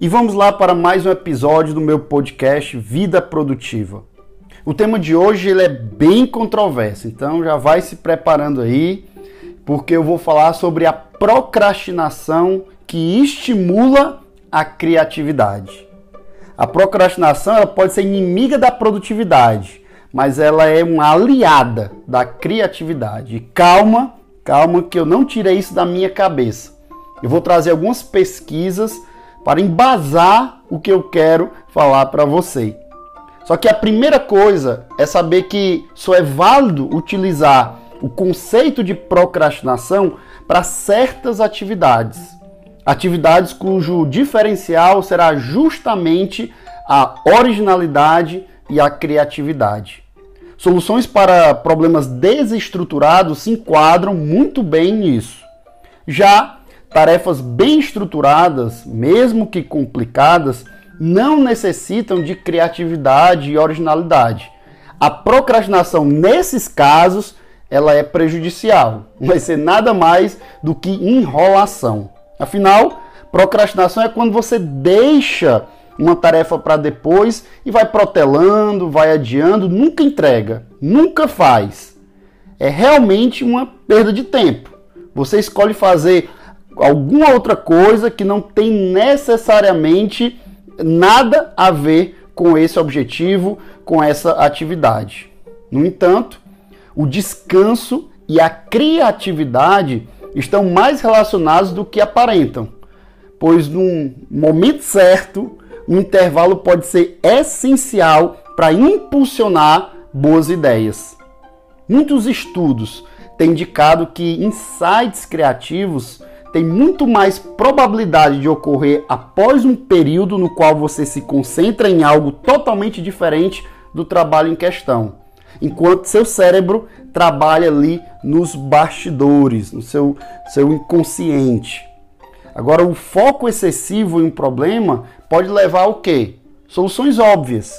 E vamos lá para mais um episódio do meu podcast Vida Produtiva. O tema de hoje ele é bem controverso, então já vai se preparando aí, porque eu vou falar sobre a procrastinação que estimula a criatividade. A procrastinação ela pode ser inimiga da produtividade, mas ela é uma aliada da criatividade. E calma, calma que eu não tirei isso da minha cabeça. Eu vou trazer algumas pesquisas para embasar o que eu quero falar para você. Só que a primeira coisa é saber que só é válido utilizar o conceito de procrastinação para certas atividades. Atividades cujo diferencial será justamente a originalidade e a criatividade. Soluções para problemas desestruturados se enquadram muito bem nisso. Já tarefas bem estruturadas, mesmo que complicadas, não necessitam de criatividade e originalidade. A procrastinação nesses casos, ela é prejudicial. Não vai ser nada mais do que enrolação. Afinal, procrastinação é quando você deixa uma tarefa para depois e vai protelando, vai adiando, nunca entrega, nunca faz. É realmente uma perda de tempo. Você escolhe fazer alguma outra coisa que não tem necessariamente nada a ver com esse objetivo, com essa atividade. No entanto, o descanso e a criatividade estão mais relacionados do que aparentam, pois num momento certo, um intervalo pode ser essencial para impulsionar boas ideias. Muitos estudos têm indicado que insights criativos tem muito mais probabilidade de ocorrer após um período no qual você se concentra em algo totalmente diferente do trabalho em questão, enquanto seu cérebro trabalha ali nos bastidores, no seu, seu inconsciente. Agora, o foco excessivo em um problema pode levar ao quê? Soluções óbvias.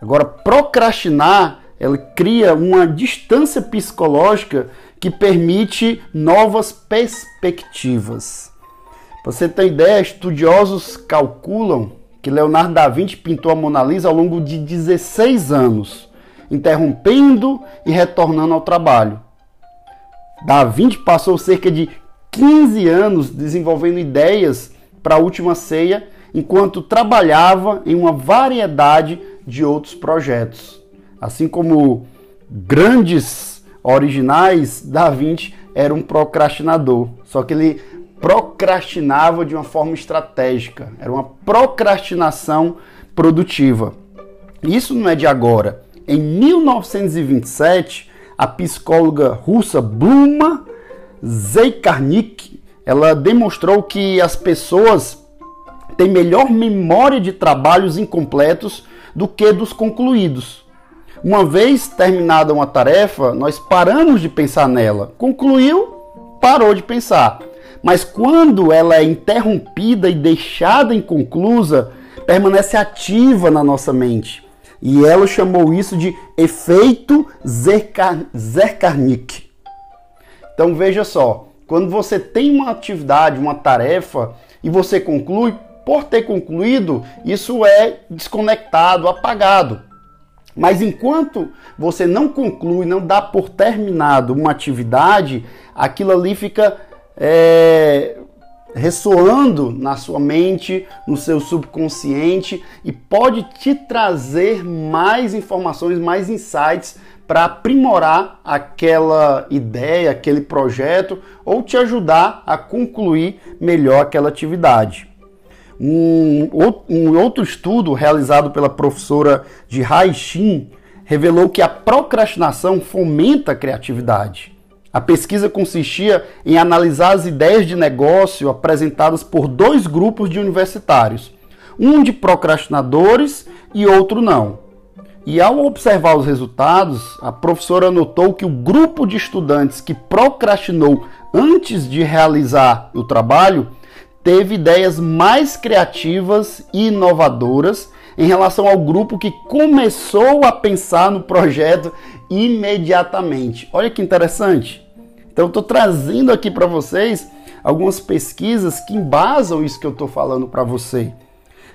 Agora, procrastinar, ela cria uma distância psicológica que permite novas perspectivas. Você ter ideia, estudiosos calculam que Leonardo da Vinci pintou a Mona Lisa ao longo de 16 anos, interrompendo e retornando ao trabalho. Da Vinci passou cerca de 15 anos desenvolvendo ideias para a última ceia, enquanto trabalhava em uma variedade de outros projetos. Assim como grandes originais, Da Vinci era um procrastinador. Só que ele procrastinava de uma forma estratégica. Era uma procrastinação produtiva. Isso não é de agora. Em 1927, a psicóloga russa Bluma Zeikarnik, ela demonstrou que as pessoas têm melhor memória de trabalhos incompletos do que dos concluídos. Uma vez terminada uma tarefa, nós paramos de pensar nela. Concluiu, parou de pensar. Mas quando ela é interrompida e deixada inconclusa, permanece ativa na nossa mente. E ela chamou isso de efeito Zerkarnik. Então veja só, quando você tem uma atividade, uma tarefa e você conclui, por ter concluído, isso é desconectado, apagado. Mas enquanto você não conclui, não dá por terminado uma atividade, aquilo ali fica é, ressoando na sua mente, no seu subconsciente e pode te trazer mais informações, mais insights para aprimorar aquela ideia, aquele projeto ou te ajudar a concluir melhor aquela atividade. Um, outro estudo realizado pela professora de Haixin revelou que a procrastinação fomenta a criatividade. A pesquisa consistia em analisar as ideias de negócio apresentadas por dois grupos de universitários, um de procrastinadores e outro não. E ao observar os resultados, a professora notou que o grupo de estudantes que procrastinou antes de realizar o trabalho teve ideias mais criativas e inovadoras em relação ao grupo que começou a pensar no projeto imediatamente. Olha que interessante. Então, estou trazendo aqui para vocês algumas pesquisas que embasam isso que eu estou falando para você.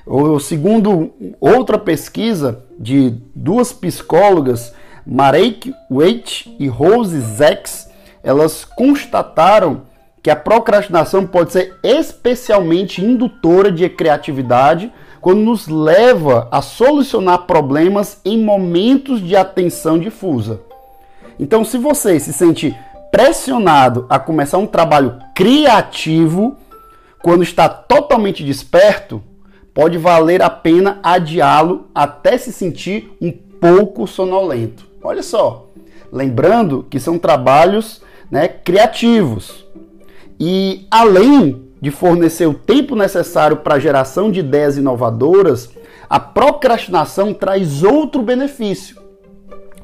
O segundo outra pesquisa de duas psicólogas, Marek Waite e Rose Zex, elas constataram que a procrastinação pode ser especialmente indutora de criatividade quando nos leva a solucionar problemas em momentos de atenção difusa. Então, se você se sente pressionado a começar um trabalho criativo quando está totalmente desperto, pode valer a pena adiá-lo até se sentir um pouco sonolento. Olha só, lembrando que são trabalhos né, criativos. E além de fornecer o tempo necessário para a geração de ideias inovadoras, a procrastinação traz outro benefício.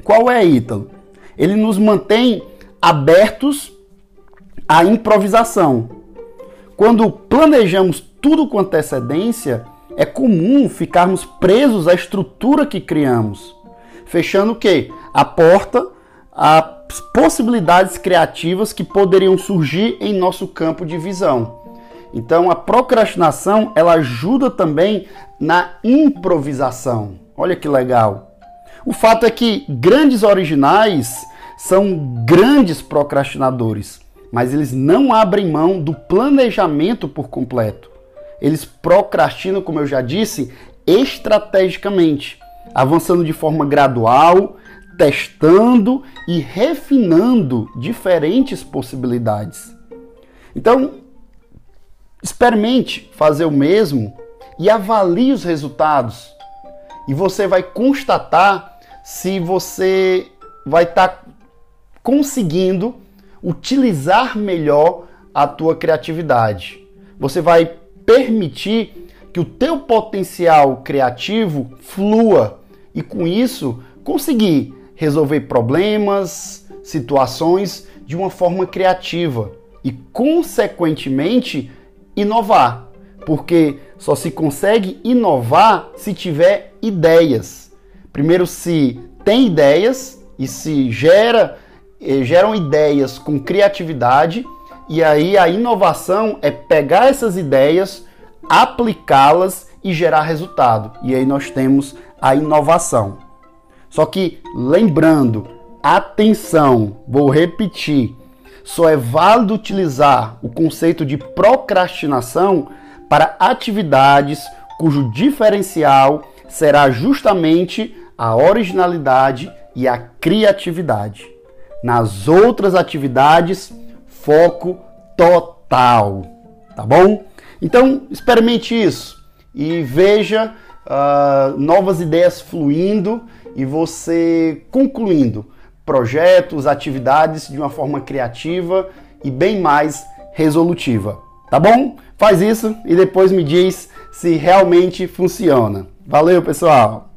Qual é, Ítalo? Ele nos mantém abertos à improvisação. Quando planejamos tudo com antecedência, é comum ficarmos presos à estrutura que criamos, fechando o quê? A porta às possibilidades criativas que poderiam surgir em nosso campo de visão. Então, a procrastinação, ela ajuda também na improvisação. Olha que legal. O fato é que grandes originais são grandes procrastinadores, mas eles não abrem mão do planejamento por completo. Eles procrastinam, como eu já disse, estrategicamente, avançando de forma gradual, testando e refinando diferentes possibilidades. Então, experimente fazer o mesmo e avalie os resultados. E você vai constatar se você vai estar tá conseguindo utilizar melhor a tua criatividade. Você vai permitir que o teu potencial criativo flua e com isso conseguir resolver problemas, situações de uma forma criativa e consequentemente inovar, porque só se consegue inovar se tiver ideias. Primeiro se tem ideias e se gera eh, geram ideias com criatividade e aí a inovação é pegar essas ideias, aplicá-las e gerar resultado. E aí nós temos a inovação. Só que lembrando, atenção, vou repetir, só é válido utilizar o conceito de procrastinação para atividades cujo diferencial será justamente a originalidade e a criatividade. Nas outras atividades, foco total, tá bom? Então, experimente isso e veja uh, novas ideias fluindo e você concluindo projetos, atividades de uma forma criativa e bem mais resolutiva, tá bom? Faz isso e depois me diz se realmente funciona. Valeu, pessoal!